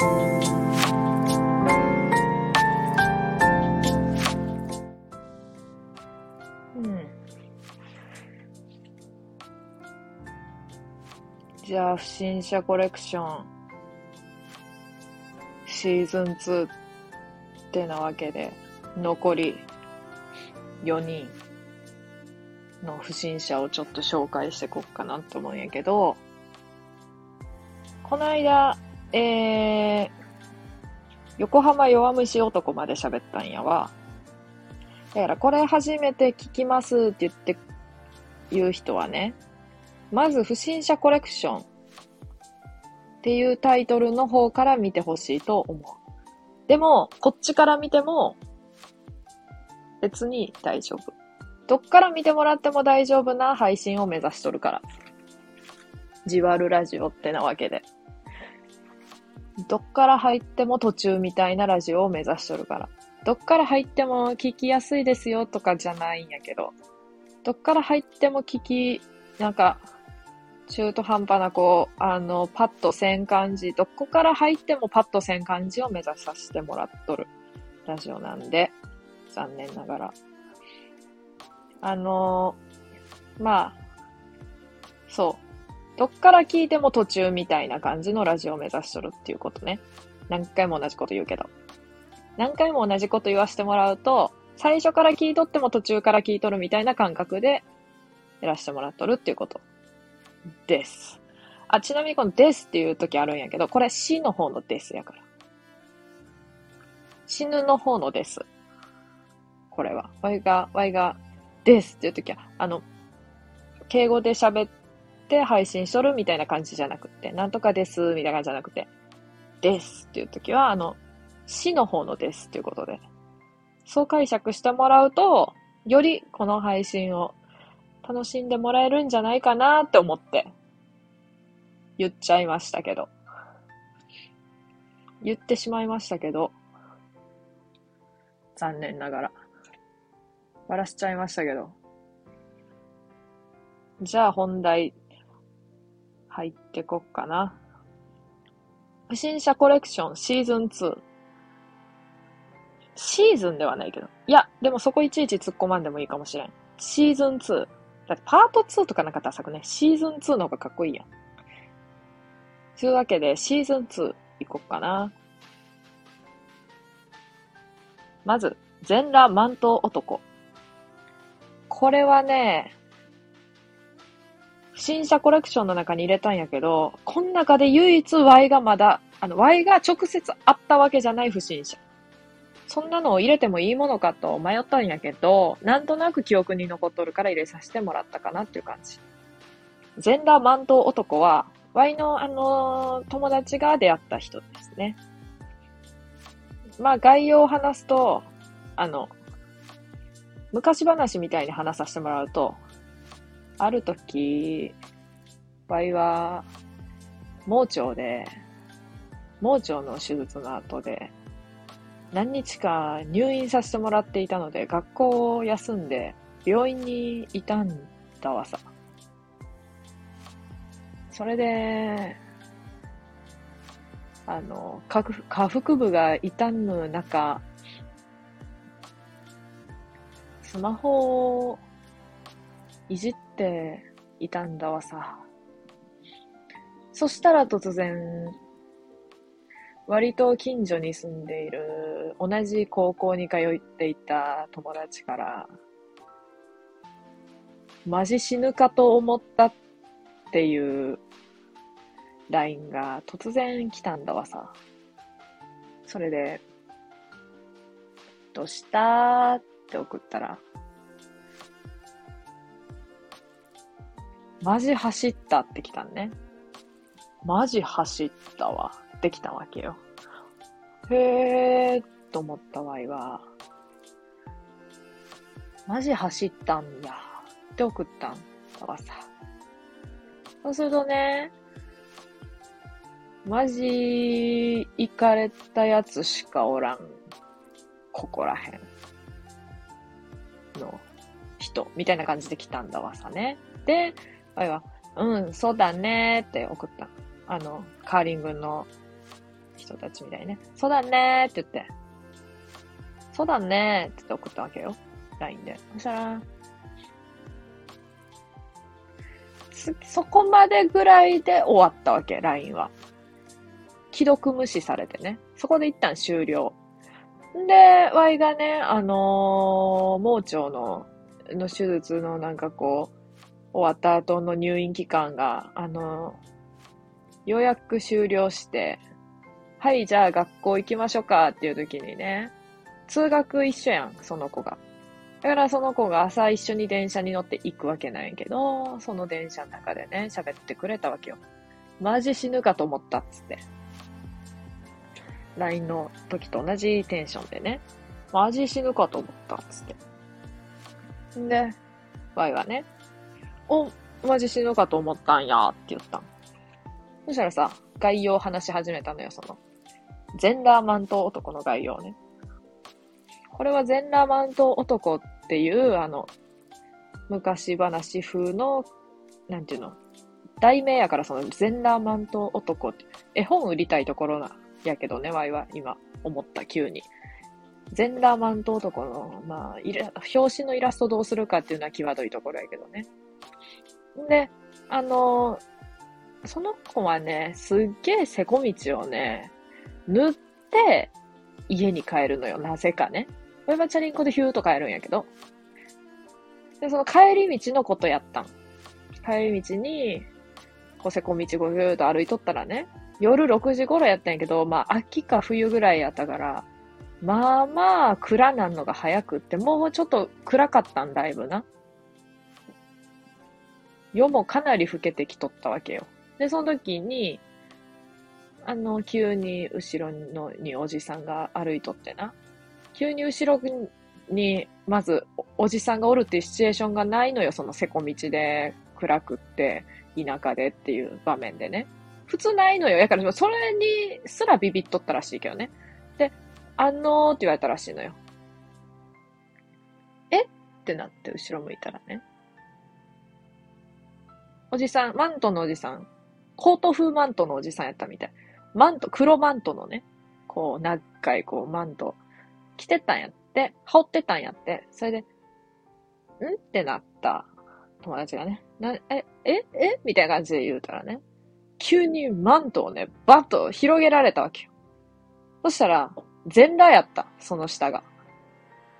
うん。じゃあ、不審者コレクション、シーズン2ってなわけで、残り4人の不審者をちょっと紹介していこうかなと思うんやけど、この間、えー、横浜弱虫男まで喋ったんやわ。だからこれ初めて聞きますって言って、言う人はね、まず不審者コレクションっていうタイトルの方から見てほしいと思う。でも、こっちから見ても別に大丈夫。どっから見てもらっても大丈夫な配信を目指しとるから。じわるラジオってなわけで。どっから入っても途中みたいなラジオを目指しとるから。どっから入っても聞きやすいですよとかじゃないんやけど。どっから入っても聞き、なんか、中途半端なこう、あの、パッとせん感じ、どこから入ってもパッとせん感じを目指させてもらっとるラジオなんで、残念ながら。あのまあ、そう。どっから聞いても途中みたいな感じのラジオを目指しとるっていうことね。何回も同じこと言うけど。何回も同じこと言わせてもらうと、最初から聞いとっても途中から聞いとるみたいな感覚でやらせてもらっとるっていうことです。あ、ちなみにこのですっていう時あるんやけど、これ死の方のですやから。死ぬの方のです。これは。ワイが、ワイが、ですっていう時は、あの、敬語で喋って配信しとるみたいな感じじゃなくて、なんとかですみたいな感じじゃなくて、ですっていう時は、あの、死の方のですっていうことで。そう解釈してもらうと、よりこの配信を楽しんでもらえるんじゃないかなって思って言っちゃいましたけど。言ってしまいましたけど、残念ながら。バラしちゃいましたけど。じゃあ本題、入ってこっかな。不審者コレクションシーズン2。シーズンではないけど。いや、でもそこいちいち突っ込まんでもいいかもしれん。シーズン2。だってパート2とかなかったらさくね。シーズン2の方がかっこいいやん。というわけで、シーズン2いこっかな。まず、全裸マント男。これはね、不審者コレクションの中に入れたんやけど、この中で唯一 Y がまだ、あの、Y が直接あったわけじゃない不審者。そんなのを入れてもいいものかと迷ったんやけど、なんとなく記憶に残っとるから入れさせてもらったかなっていう感じ。全裸マント男は、Y のあのー友達が出会った人ですね。まあ概要を話すと、あの、昔話みたいに話させてもらうと、ある時、ワイは、盲腸で、盲腸の手術の後で、何日か入院させてもらっていたので、学校を休んで、病院にいたんだわさ。それで、あの、下腹下腹部が痛む中、スマホをいじっていたんだわさ。そしたら突然、割と近所に住んでいる同じ高校に通っていた友達から、マジ死ぬかと思ったっていう LINE が突然来たんだわさ。それで、どうしたって送ったら、マジ走ったって来たんね。マジ走ったわ。ってきたわけよ。へーと思ったわいは、マジ走ったんや。って送ったんだわさ。そうするとね、マジ行かれたやつしかおらん。ここらへん。の人。みたいな感じで来たんだわさね。で、わいは、うん、そうだねって送った。あの、カーリングの人たちみたいね。そうだねーって言って。そうだねーって送ったわけよ。LINE で。そしたら、そこまでぐらいで終わったわけ、LINE は。既読無視されてね。そこで一旦終了。で、Y がね、あのー、盲腸の、の手術のなんかこう、終わった後の入院期間が、あの、ようやく終了して、はい、じゃあ学校行きましょうかっていう時にね、通学一緒やん、その子が。だからその子が朝一緒に電車に乗って行くわけなんやけど、その電車の中でね、喋ってくれたわけよ。マジ死ぬかと思ったっつって。LINE の時と同じテンションでね、マジ死ぬかと思ったっつって。んで、Y はね、お、マジ死ぬかと思ったんやって言ったん。そしたらさ、概要を話し始めたのよ、その。ジェンダーマント男の概要ね。これは全裸マント男っていう、あの、昔話風の、なんていうの、題名やからその全裸マント男って、絵本売りたいところな、やけどね、ワイは今思った、急に。全裸マント男の、まあ、表紙のイラストどうするかっていうのは際どいところやけどね。で、あのその子はね、すっげえせこ道をね、塗って家に帰るのよ、なぜかね。これはチャリンコでヒューと帰るんやけど。で、その帰り道のことやったん。帰り道に、こうせこ道をヒューと歩いとったらね、夜6時頃やったんやけど、まあ秋か冬ぐらいやったから、まあまあ暗なんのが早くって、もうちょっと暗かったんだいぶな。夜もかなり更けてきとったわけよ。で、その時に、あの、急に後ろのにおじさんが歩いとってな。急に後ろに、まず、おじさんがおるっていうシチュエーションがないのよ、そのせこ道で、暗くって、田舎でっていう場面でね。普通ないのよ。やから、それにすらビビっとったらしいけどね。で、あのーって言われたらしいのよ。え？ってなって後ろ向いたらね。おじさん、マントのおじさん、コート風マントのおじさんやったみたい。マント、黒マントのね、こう、長いこう、マント着てたんやって、羽織ってたんやって。それで、んってなった友達がね、な、え、え、え？みたいな感じで言うたらね、急にマントをね、バッと広げられたわけよ。そしたら、全裸やった、その下が。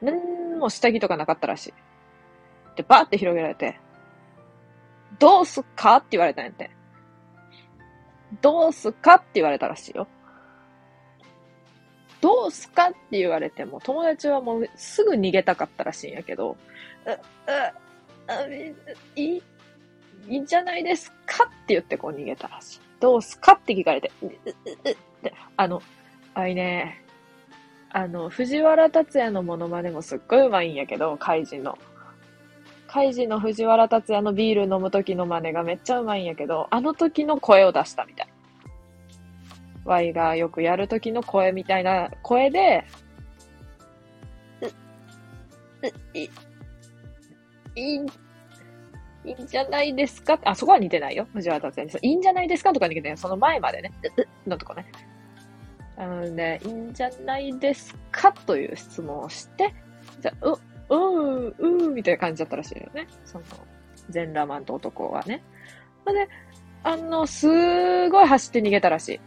なんも下着とかなかったらしい。で、バーって広げられて、どうすっか？って言われたんやって。どうすっか？って言われたらしいよ。どうすっか？って言われても、友達はもうすぐ逃げたかったらしいんやけど、う、う、いい、いいんじゃないですか？って言ってこう逃げたらしい。どうすっか？って聞かれて、う、う、う、って、あの、あいね、あの、藤原達也のモノマネもすっごいうまいんやけど、カイジの。カイジの藤原達也のビール飲む時の真似がめっちゃうまいんやけど、あの時の声を出したみたい。Y がよくやるときの声みたいな声で、う、う、い、いい、いいんじゃないですか？あ、そこは似てないよ。藤原達也に。いいんじゃないですか？とか似てない。その前までね。のとこね。なので、いいんじゃないですか？という質問をして、じゃう、うん、うみたいな感じだったらしいよね。その、全裸マンと男はね。で、あの、すごい走って逃げたらしい。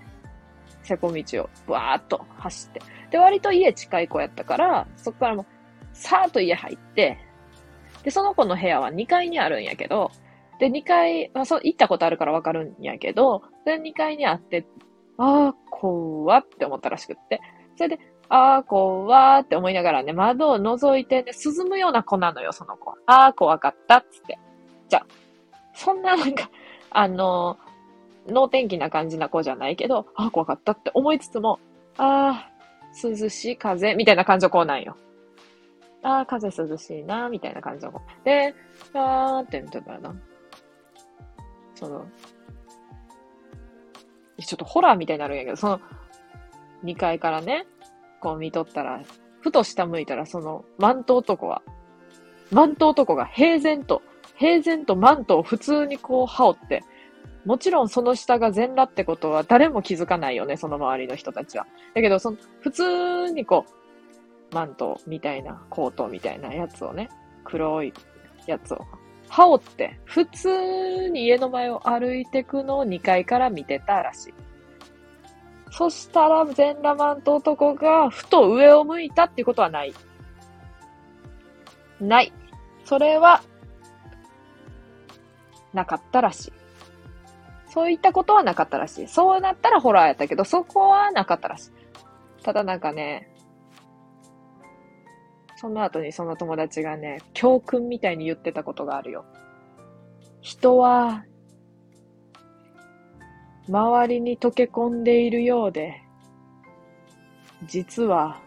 瀬古道をわーっと走って。で、割と家近い子やったから、そこからも、さーっと家入って、で、その子の部屋は2階にあるんやけど、で、2階、まあ、そう、行ったことあるからわかるんやけど、で、2階にあって、あー、怖って思ったらしくって。それで、あー、怖ーって思いながらね、窓を覗いてね、涼むような子なのよ、その子。あー、怖かったっつって。じゃあ、そんななんか、あの能天気な感じな子じゃないけど、ああ、怖かったって思いつつも、ああ、涼しい風、みたいな感じの子なんよ。ああ、風涼しいな、みたいな感じの子。で、あーって言ったからな。その、ちょっとホラーみたいになるんやけど、その、2階からね、こう見とったら、ふと下向いたら、その、マント男は、マント男が平然と、平然とマントを普通にこう羽織って、もちろんその下が全裸ってことは誰も気づかないよね、その周りの人たちは。だけど、その、普通にこう、マントみたいな、コートみたいなやつをね、黒いやつを羽織って、普通に家の前を歩いてくのを2階から見てたらしい。そしたら、全裸マント男が、ふと上を向いたっていうことはない。ない。それは、なかったらしい。そういったことはなかったらしい。そうなったらホラーやったけど、そこはなかったらしい。ただなんかね、その後にその友達がね、教訓みたいに言ってたことがあるよ。人は、周りに溶け込んでいるようで、実は、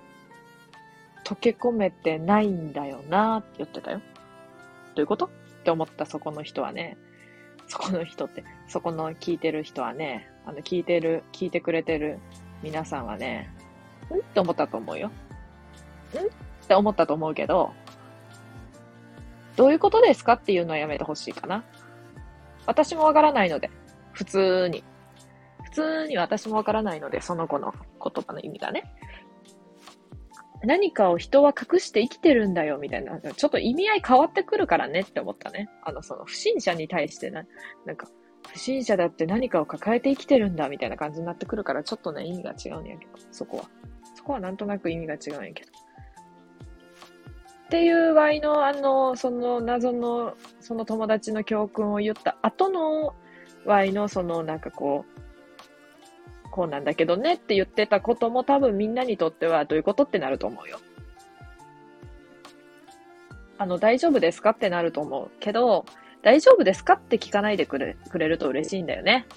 溶け込めてないんだよなって言ってたよ。どういうこと？って思ったそこの人はね、そこの人って、そこの聞いてる人はね、あの、聞いてる、聞いてくれてる皆さんはね、ん？って思ったと思うよ。ん？って思ったと思うけど、どういうことですか？っていうのはやめてほしいかな。私もわからないので、普通に。通に私もわからないので、その子の言葉の意味がね。何かを人は隠して生きてるんだよ、みたいな。ちょっと意味合い変わってくるからねって思ったね。あの、その不審者に対してな、なんか、不審者だって何かを抱えて生きてるんだ、みたいな感じになってくるから、ちょっとね、意味が違うんやけど、そこは。そこはなんとなく意味が違うんやけど。っていう場合の、あの、その謎の、その友達の教訓を言った後の場合の、そのなんかこう、こうなんだけどねって言ってたことも多分みんなにとってはどういうことってなると思うよ。あの、大丈夫ですかってなると思うけど、大丈夫ですかって聞かないでくれくれると嬉しいんだよね。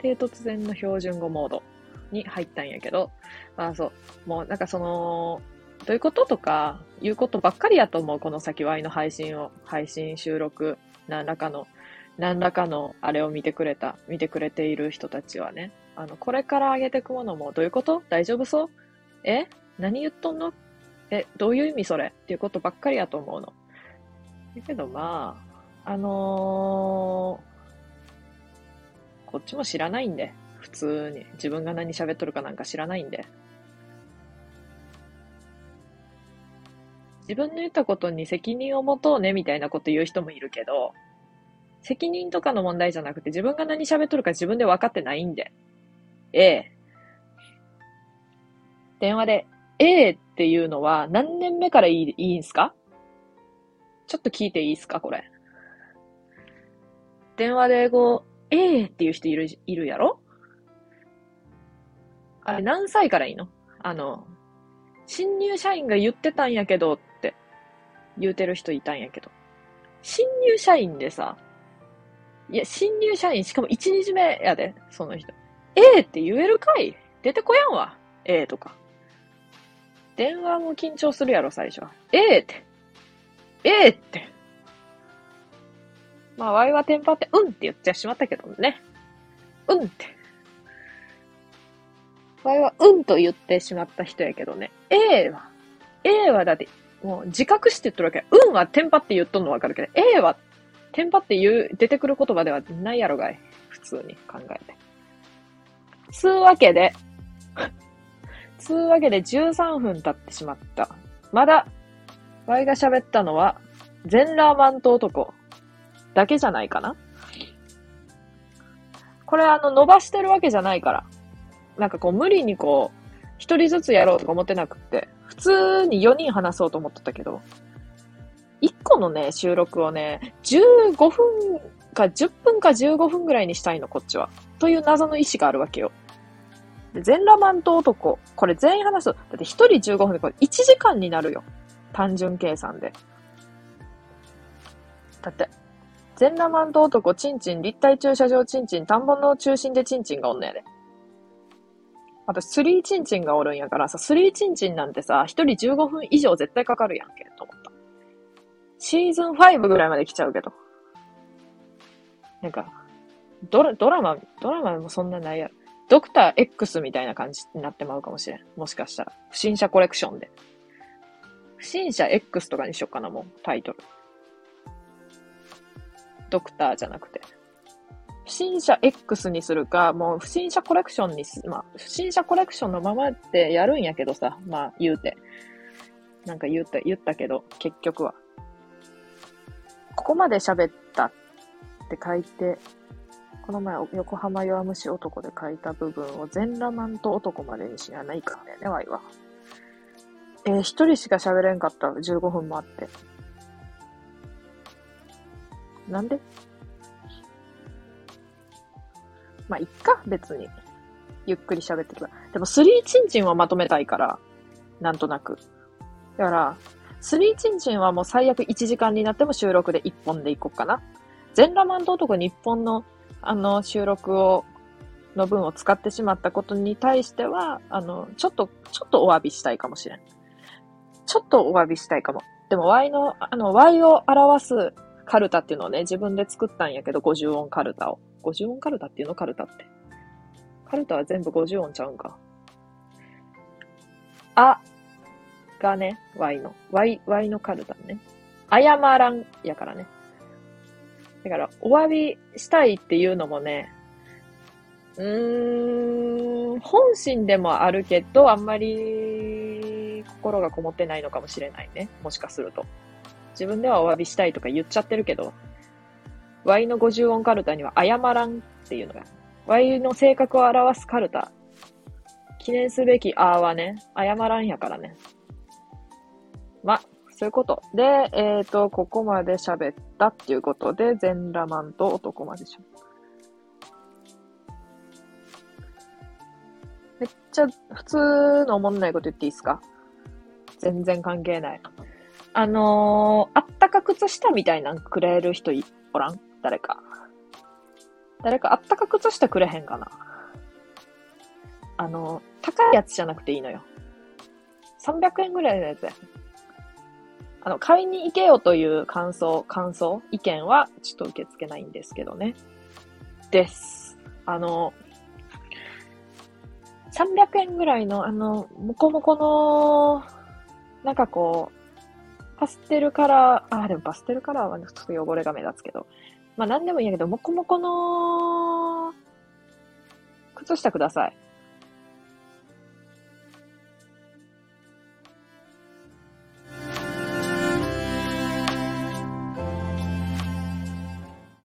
で、突然の標準語モードに入ったんやけど、まあそう、もうなんかその、どういうこととか、いうことばっかりやと思う、この先は愛の配信を、配信収録、何らかの、何らかのあれを見てくれた、見てくれている人たちはね。あの、これから上げていくものも、どういうこと？大丈夫そう？え？何言っとんの？え、どういう意味それ？っていうことばっかりやと思うの。だけどまあ、あのー、こっちも知らないんで、普通に。自分が何喋っとるかなんか知らないんで。自分の言ったことに責任を持とうねみたいなこと言う人もいるけど、責任とかの問題じゃなくて自分が何喋っとるか自分で分かってないんで。A。電話で A っていうのは何年目からいいいいんすか？ちょっと聞いていいすかこれ。電話で英語 A っていう人いる、いるやろ？あれ何歳からいいの？あの、新入社員が言ってたんやけどって言うてる人いたんやけど。新入社員でさ、いや、新入社員、しかも1日目やで、その人。ええって言えるかい？出てこやんわ。ええとか。電話も緊張するやろ、最初は。ええって。ええって。まあ、ワイはテンパって、うんって言っちゃしまったけどね。うんって。ワイはうんと言ってしまった人やけどね。A は、A はだって、もう自覚して言っとるわけ。うんはテンパって言っとんのわかるけど、A はテンパって言う、出てくる言葉ではないやろがい。普通に考えて。つうわけで、つうわけで13分経ってしまった。まだ、ワイが喋ったのは、全ラーマント男だけじゃないかなこれあの、伸ばしてるわけじゃないから。なんかこう、無理にこう、一人ずつやろうとか思ってなくって、普通に4人話そうと思ってたけど、1個のね、収録をね、15分か10分か15分ぐらいにしたいの、こっちは。という謎の意志があるわけよ。で全裸マント男。これ全員話すと、だって1人15分でこれ1時間になるよ。単純計算で。だって、全裸マント男、チンチン、立体駐車場チンチン、田んぼの中心でチンチンがおんのやで。あと、スリーチンチンがおるんやからさ、スリーチンチンなんてさ、一人15分以上絶対かかるやんけ、シーズン5ぐらいまで来ちゃうけど。なんか、ドラ、ドラマ、ドラマもそんなないやろ。ドクター X みたいな感じになってまうかもしれん。もしかしたら。不審者コレクションで。不審者 X とかにしよっかな、もう、タイトル。ドクターじゃなくて。不審者 X にするか、もう不審者コレクションにす、まあ、不審者コレクションのままでやるんやけどさ、まあ、言うて。なんか言った、言ったけど、結局は。ここまで喋ったって書いて、この前、横浜弱虫男で書いた部分を全裸マンと男までにしやないからね、ワイは。えー、一人しか喋れんかった。15分もあって。なんで？まあ、いっか、別に。ゆっくり喋ってるから。でも、スリーチンチンはまとめたいから、なんとなく。だから、スリーチンチンはもう最悪1時間になっても収録で1本でいこうかな。全裸マント男日本の、あの、収録を、の分を使ってしまったことに対しては、あの、ちょっと、ちょっとお詫びしたいかもしれん。ちょっとお詫びしたいかも。でも Y の、あの、Y を表すカルタっていうのをね、自分で作ったんやけど、50音カルタを。50音カルタっていうのカルタって。カルタは全部50音ちゃうんか。あがね、Y の。Y、Y のカルタね。謝らんやからね。だから、お詫びしたいっていうのもね、うーん、本心でもあるけど、あんまり心がこもってないのかもしれないね。もしかすると。自分ではお詫びしたいとか言っちゃってるけど、Y の50音カルタには謝らんっていうのが、Y の性格を表すカルタ。記念すべきあーはね、謝らんやからね。まあ、そういうこと。で、えっ、ー、と、ここまで喋ったっていうことで、全裸マンと男までしょ。めっちゃ普通のおもんないこと言っていいですか？全然関係ない。あのー、あったか靴下みたいなんくれる人おらん？誰か。誰かあったか靴下くれへんかな？あの、高いやつじゃなくていいのよ。300円ぐらいのやつや。あの、買いに行けよという感想、感想、意見はちょっと受け付けないんですけどね。です。あの、300円ぐらいの、あの、もこもこの、なんかこう、パステルカラー、あ、でもパステルカラーはちょっと汚れが目立つけど、まあ何でもいいんやけど、もこもこの、靴下ください。